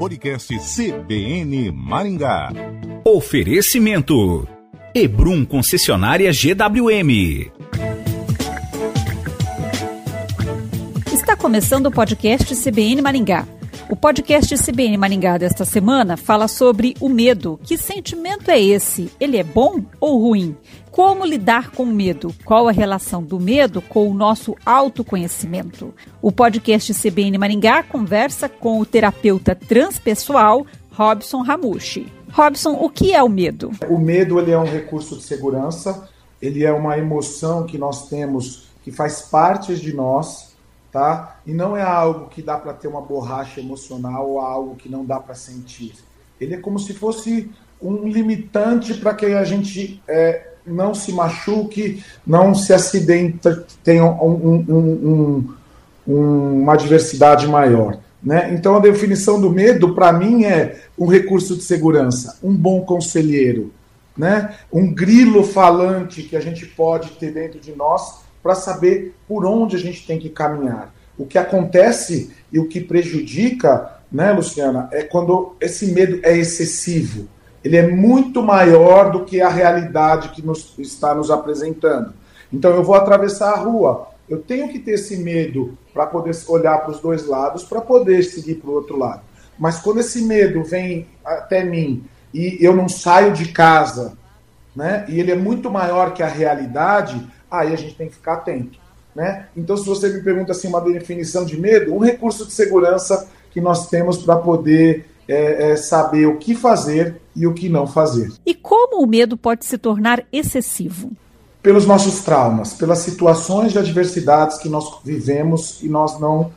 Podcast CBN Maringá. Oferecimento. Ebrum Concessionária GWM. Está começando o podcast CBN Maringá. O podcast CBN Maringá desta semana fala sobre o medo. Que sentimento é esse? Ele é bom ou ruim? Como lidar com o medo? Qual a relação do medo com o nosso autoconhecimento? O podcast CBN Maringá conversa com o terapeuta transpessoal Robson Ramushi. Robson, o que é o medo? O medo ele é um recurso de segurança, ele é uma emoção que nós temos que faz parte de nós tá? E não é algo que dá para ter uma borracha emocional ou algo que não dá para sentir. Ele é como se fosse um limitante para que a gente é, não se machuque, não se acidente, tenha um, um, um, uma diversidade maior. Né? Então, a definição do medo, para mim, é um recurso de segurança, um bom conselheiro, né? um grilo falante que a gente pode ter dentro de nós para saber por onde a gente tem que caminhar. O que acontece e o que prejudica, né, Luciana, é quando esse medo é excessivo. Ele é muito maior do que a realidade que nos, está nos apresentando. Então eu vou atravessar a rua, eu tenho que ter esse medo para poder olhar para os dois lados, para poder seguir para o outro lado. Mas quando esse medo vem até mim e eu não saio de casa, né, e ele é muito maior que a realidade, aí a gente tem que ficar atento. Né? Então, se você me pergunta assim, uma definição de medo, um recurso de segurança que nós temos para poder é, é, saber o que fazer e o que não fazer. E como o medo pode se tornar excessivo? Pelos nossos traumas, pelas situações de adversidades que nós vivemos e nós não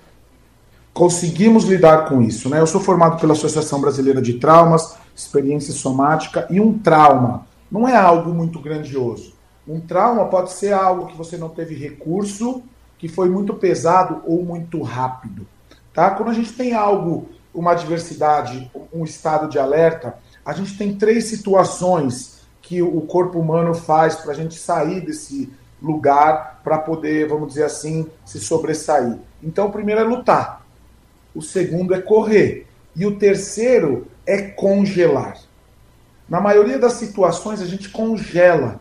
conseguimos lidar com isso. Né? Eu sou formado pela Associação Brasileira de Traumas, Experiência Somática, e um trauma não é algo muito grandioso. Um trauma pode ser algo que você não teve recurso, que foi muito pesado ou muito rápido. Tá? Quando a gente tem algo, uma adversidade, um estado de alerta, a gente tem três situações que o corpo humano faz para a gente sair desse lugar para poder, vamos dizer assim, se sobressair. Então, o primeiro é lutar, o segundo é correr e o terceiro é congelar. Na maioria das situações, a gente congela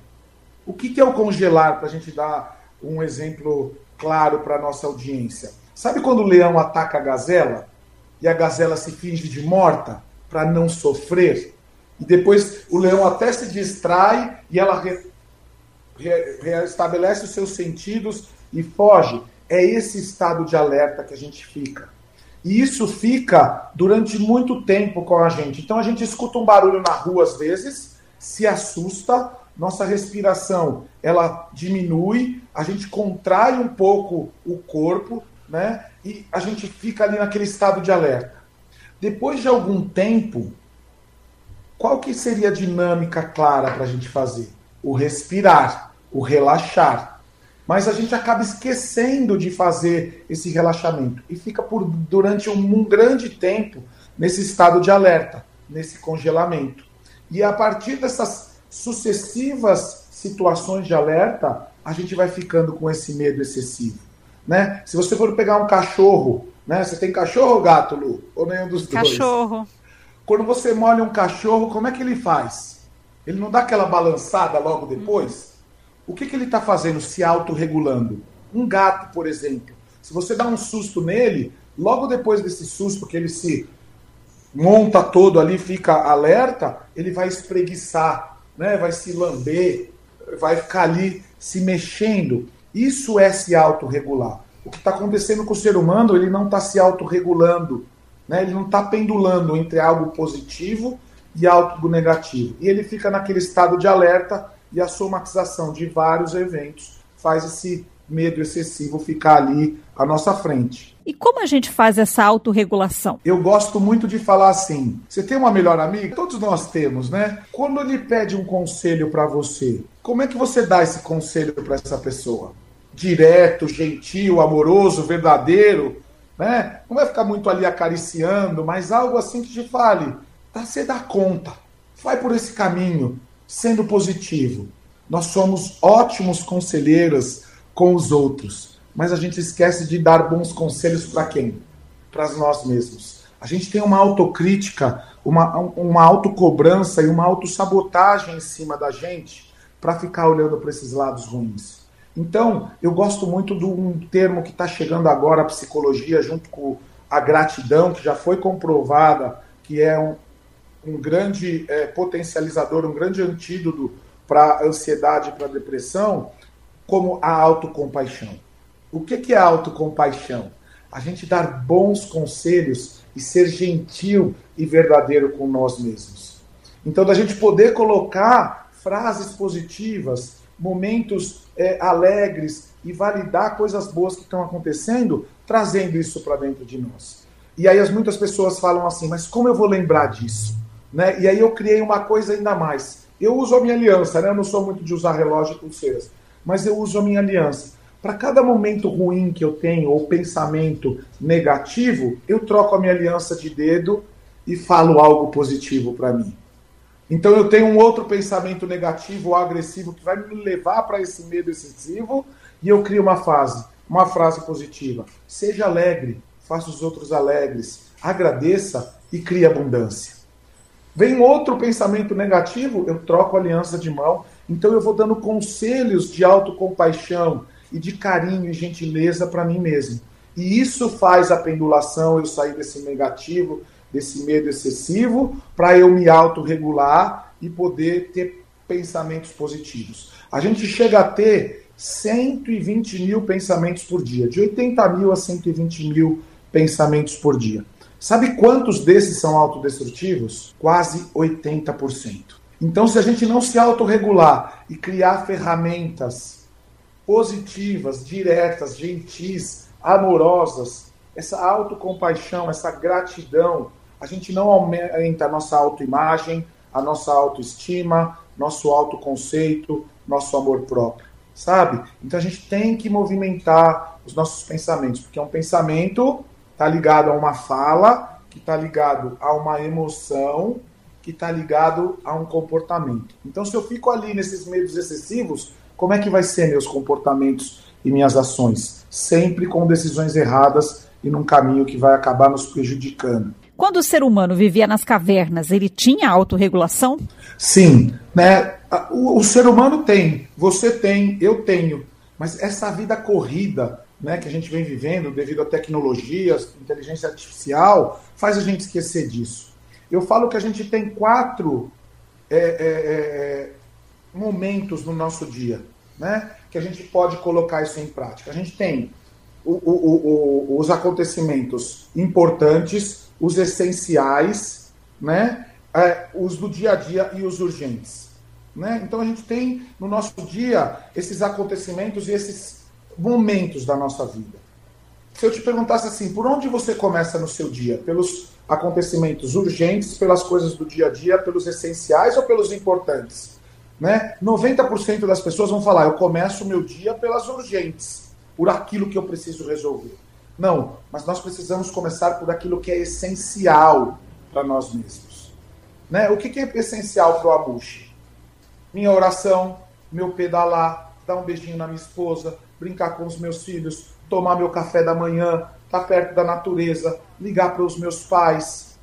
o que, é o congelar, para a gente dar um exemplo claro para a nossa audiência? Sabe quando o leão ataca a gazela e a gazela se finge de morta para não sofrer? E depois o leão até se distrai e ela re, re, restabelece os seus sentidos e foge. É esse estado de alerta que a gente fica. E isso fica durante muito tempo com a gente. Então a gente escuta um barulho na rua às vezes, se assusta, nossa respiração ela diminui, a gente contrai um pouco o corpo, né? E a gente fica ali naquele estado de alerta. Depois de algum tempo, qual que seria a dinâmica clara para a gente fazer? O respirar, o relaxar. Mas a gente acaba esquecendo de fazer esse relaxamento e fica por durante um, grande tempo nesse estado de alerta, nesse congelamento. E a partir dessas sucessivas situações de alerta, a gente vai ficando com esse medo excessivo. Né? Se você for pegar um cachorro, né? Você tem cachorro ou gato, Lu? Ou nenhum dos dois? Cachorro. Quando você molha um cachorro, como é que ele faz? Ele não dá aquela balançada logo depois? O que, que ele está fazendo? Se autorregulando. Um gato, por exemplo. Se você dá um susto nele, logo depois desse susto, que ele se monta todo ali, fica alerta, ele vai espreguiçar né, vai se lamber, vai ficar ali se mexendo. Isso é se autorregular. O que está acontecendo com o ser humano, ele não está se autorregulando, né? ele não está pendulando entre algo positivo e algo negativo. E ele fica naquele estado de alerta e a somatização de vários eventos faz esse medo excessivo ficar ali à nossa frente. E como a gente faz essa autorregulação? Eu gosto muito de falar assim: você tem uma melhor amiga? Todos nós temos, né? Quando ele pede um conselho para você, como é que você dá esse conselho para essa pessoa? Direto, gentil, amoroso, verdadeiro, né? Não vai ficar muito ali acariciando, mas algo assim que te fale, tá, você dá conta, vai por esse caminho, sendo positivo. Nós somos ótimos conselheiros com os outros mas a gente esquece de dar bons conselhos para quem? Para nós mesmos. A gente tem uma autocrítica, uma, uma autocobrança e uma autossabotagem em cima da gente para ficar olhando para esses lados ruins. Então, eu gosto muito de um termo que está chegando agora, a psicologia, junto com a gratidão, que já foi comprovada que é um, um grande é, potencializador, um grande antídoto para ansiedade e para a depressão, como a autocompaixão. O que, que é autocompaixão? A gente dar bons conselhos e ser gentil e verdadeiro com nós mesmos. Então, da gente poder colocar frases positivas, momentos é, alegres e validar coisas boas que estão acontecendo, trazendo isso para dentro de nós. E aí as muitas pessoas falam assim, mas como eu vou lembrar disso? Né? E aí eu criei uma coisa ainda mais. Eu uso a minha aliança, né? Eu não sou muito de usar relógio e pulseiras, mas eu uso a minha aliança. Para cada momento ruim que eu tenho ou pensamento negativo, eu troco a minha aliança de dedo e falo algo positivo para mim. Então eu tenho um outro pensamento negativo ou agressivo que vai me levar para esse medo excessivo e eu crio uma fase, uma frase positiva. Seja alegre, faça os outros alegres, agradeça e crie abundância. Vem outro pensamento negativo, eu troco aliança de mão. Então eu vou dando conselhos de autocompaixão e de carinho e gentileza para mim mesmo. E isso faz a pendulação, eu sair desse negativo, desse medo excessivo, para eu me autorregular e poder ter pensamentos positivos. A gente chega a ter 120 mil pensamentos por dia, de 80 mil a 120 mil pensamentos por dia. Sabe quantos desses são autodestrutivos? Quase 80%. Então, se a gente não se autorregular e criar ferramentas positivas, diretas, gentis, amorosas, essa autocompaixão, essa gratidão, a gente não aumenta a nossa autoimagem, a nossa autoestima, nosso autoconceito, nosso amor próprio, sabe? Então a gente tem que movimentar os nossos pensamentos, porque é um pensamento está ligado a uma fala, que está ligado a uma emoção, que está ligado a um comportamento. Então, se eu fico ali nesses medos excessivos, como é que vai ser meus comportamentos e minhas ações? Sempre com decisões erradas e num caminho que vai acabar nos prejudicando. Quando o ser humano vivia nas cavernas, ele tinha autorregulação? Sim, né? O, o ser humano tem, você tem, eu tenho, mas essa vida corrida, né, que a gente vem vivendo devido a tecnologias, inteligência artificial, faz a gente esquecer disso. Eu falo que a gente tem quatro é, é, é, momentos no nosso dia, né, que a gente pode colocar isso em prática. A gente tem o, o, o, os acontecimentos importantes, os essenciais, né, é, os do dia a dia e os urgentes. Né? Então a gente tem no nosso dia esses acontecimentos e esses momentos da nossa vida. Se eu te perguntasse assim, por onde você começa no seu dia? Pelos acontecimentos urgentes, pelas coisas do dia a dia, pelos essenciais ou pelos importantes? Né? 90% das pessoas vão falar, eu começo o meu dia pelas urgentes, por aquilo que eu preciso resolver. Não, mas nós precisamos começar por aquilo que é essencial para nós mesmos. Né? O que é essencial para o Abushi? Minha oração, meu pedalar, dar um beijinho na minha esposa, brincar com os meus filhos, tomar meu café da manhã, estar tá perto da natureza, ligar para os meus pais,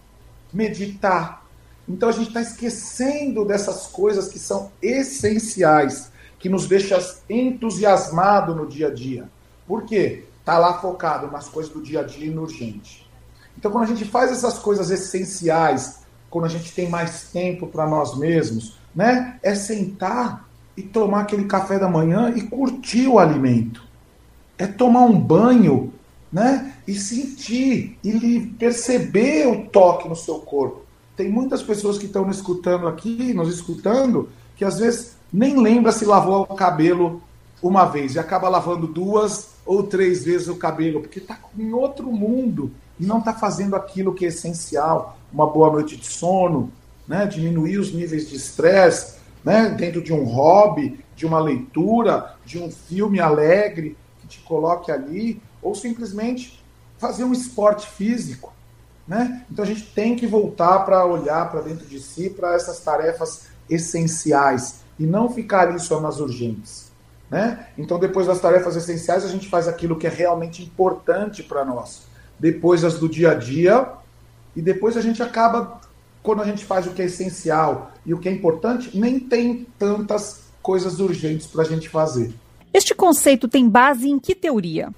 meditar. Então a gente está esquecendo dessas coisas que são essenciais, que nos deixam entusiasmado no dia a dia. Por quê? Está lá focado nas coisas do dia a dia e no urgente. Então quando a gente faz essas coisas essenciais, quando a gente tem mais tempo para nós mesmos, né? É sentar e tomar aquele café da manhã e curtir o alimento. É tomar um banho, né? E sentir e perceber o toque no seu corpo. Tem muitas pessoas que estão nos escutando aqui, nos escutando, que às vezes nem lembra se lavou o cabelo uma vez e acaba lavando duas ou três vezes o cabelo, porque está em outro mundo e não está fazendo aquilo que é essencial, uma boa noite de sono, né? diminuir os níveis de estresse, né, dentro de um hobby, de uma leitura, de um filme alegre que te coloque ali, ou simplesmente fazer um esporte físico. Né? Então a gente tem que voltar para olhar para dentro de si, para essas tarefas essenciais, e não ficar ali só nas urgentes. Né? Então, depois das tarefas essenciais, a gente faz aquilo que é realmente importante para nós. Depois, as do dia a dia, e depois a gente acaba, quando a gente faz o que é essencial e o que é importante, nem tem tantas coisas urgentes para a gente fazer. Este conceito tem base em que teoria?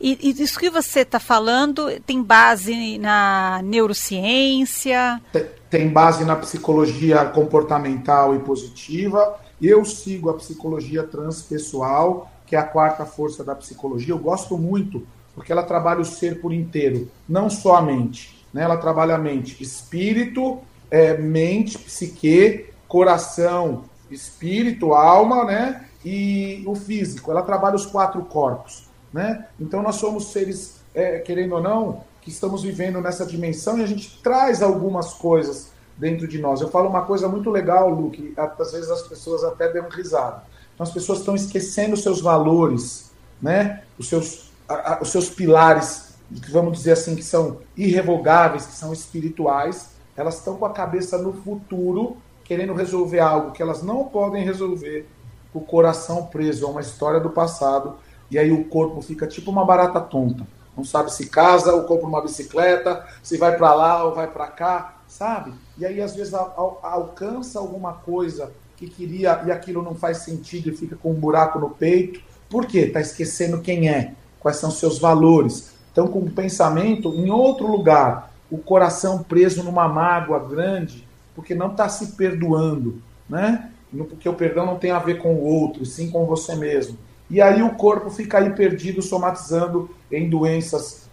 E, e isso que você está falando tem base na neurociência? Tem, tem base na psicologia comportamental e positiva. Eu sigo a psicologia transpessoal, que é a quarta força da psicologia. Eu gosto muito, porque ela trabalha o ser por inteiro, não só a mente. Né? Ela trabalha a mente, espírito, é, mente, psique, coração, espírito, alma, né? E o físico. Ela trabalha os quatro corpos. Né? Então nós somos seres, é, querendo ou não, que estamos vivendo nessa dimensão e a gente traz algumas coisas dentro de nós. Eu falo uma coisa muito legal, Luke, às vezes as pessoas até dão risada. Então as pessoas estão esquecendo os seus valores, né? os, seus, a, a, os seus pilares, vamos dizer assim, que são irrevogáveis, que são espirituais, elas estão com a cabeça no futuro, querendo resolver algo que elas não podem resolver, o coração preso a uma história do passado e aí o corpo fica tipo uma barata tonta. Não sabe se casa ou compra uma bicicleta, se vai para lá ou vai para cá, sabe? E aí às vezes al alcança alguma coisa que queria e aquilo não faz sentido e fica com um buraco no peito. Por quê? Está esquecendo quem é, quais são seus valores. Então, com o pensamento em outro lugar, o coração preso numa mágoa grande, porque não está se perdoando, né? Porque o perdão não tem a ver com o outro, sim com você mesmo. E aí o corpo fica aí perdido, somatizando em doenças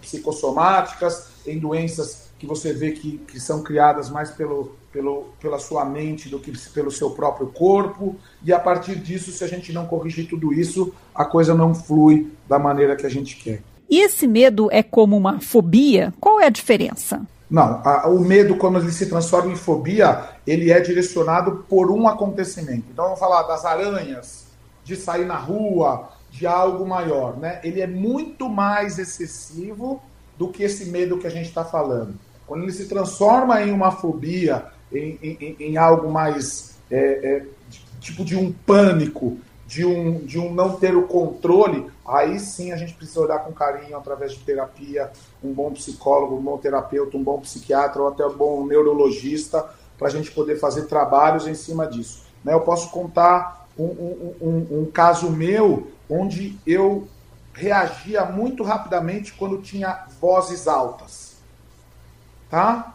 psicossomáticas, em doenças que você vê que, que são criadas mais pelo, pelo, pela sua mente do que pelo seu próprio corpo. E a partir disso, se a gente não corrigir tudo isso, a coisa não flui da maneira que a gente quer. E esse medo é como uma fobia? Qual é a diferença? Não, a, o medo, quando ele se transforma em fobia, ele é direcionado por um acontecimento. Então, vamos falar das aranhas de sair na rua, de algo maior, né? Ele é muito mais excessivo do que esse medo que a gente está falando. Quando ele se transforma em uma fobia, em, em, em algo mais é, é, tipo de um pânico, de um, de um não ter o controle, aí sim a gente precisa olhar com carinho através de terapia, um bom psicólogo, um bom terapeuta, um bom psiquiatra ou até um bom neurologista, para a gente poder fazer trabalhos em cima disso. Né? Eu posso contar um, um, um caso meu onde eu reagia muito rapidamente quando tinha vozes altas. Tá?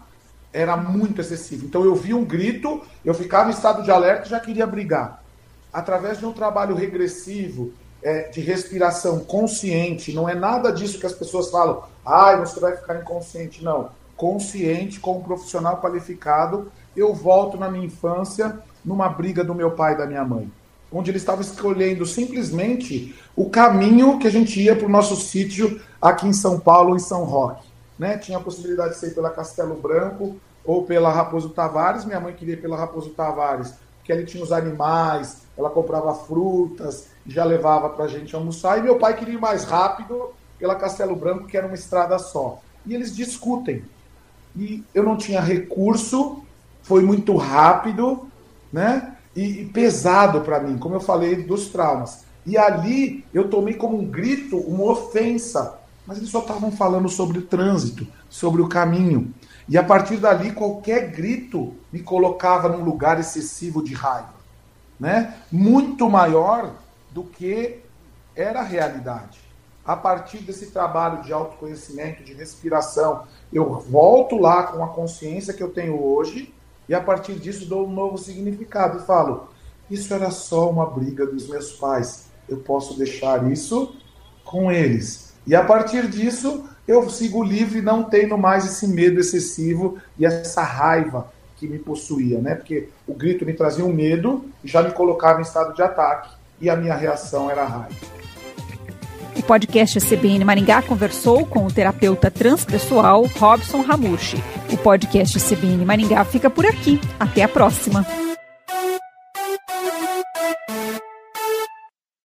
Era muito excessivo. Então eu via um grito, eu ficava em estado de alerta e já queria brigar. Através de um trabalho regressivo, é, de respiração consciente, não é nada disso que as pessoas falam, ai, ah, você vai ficar inconsciente. Não. Consciente, com um profissional qualificado, eu volto na minha infância numa briga do meu pai e da minha mãe onde ele estava escolhendo simplesmente o caminho que a gente ia para o nosso sítio aqui em São Paulo, em São Roque. Né? Tinha a possibilidade de ser pela Castelo Branco ou pela Raposo Tavares. Minha mãe queria pela Raposo Tavares, porque ali tinha os animais, ela comprava frutas já levava para a gente almoçar. E meu pai queria ir mais rápido pela Castelo Branco, que era uma estrada só. E eles discutem. E eu não tinha recurso, foi muito rápido, né? e, e pesado para mim, como eu falei dos traumas. E ali eu tomei como um grito, uma ofensa. Mas eles só estavam falando sobre o trânsito, sobre o caminho. E a partir dali, qualquer grito me colocava num lugar excessivo de raiva. Né? Muito maior do que era a realidade. A partir desse trabalho de autoconhecimento, de respiração, eu volto lá com a consciência que eu tenho hoje e a partir disso dou um novo significado e falo: isso era só uma briga dos meus pais. Eu posso deixar isso com eles. E a partir disso, eu sigo livre, não tendo mais esse medo excessivo e essa raiva que me possuía, né? Porque o grito me trazia um medo e já me colocava em estado de ataque e a minha reação era raiva. O podcast CBN Maringá conversou com o terapeuta transpessoal Robson Ramushi. O podcast CBN Maringá fica por aqui. Até a próxima.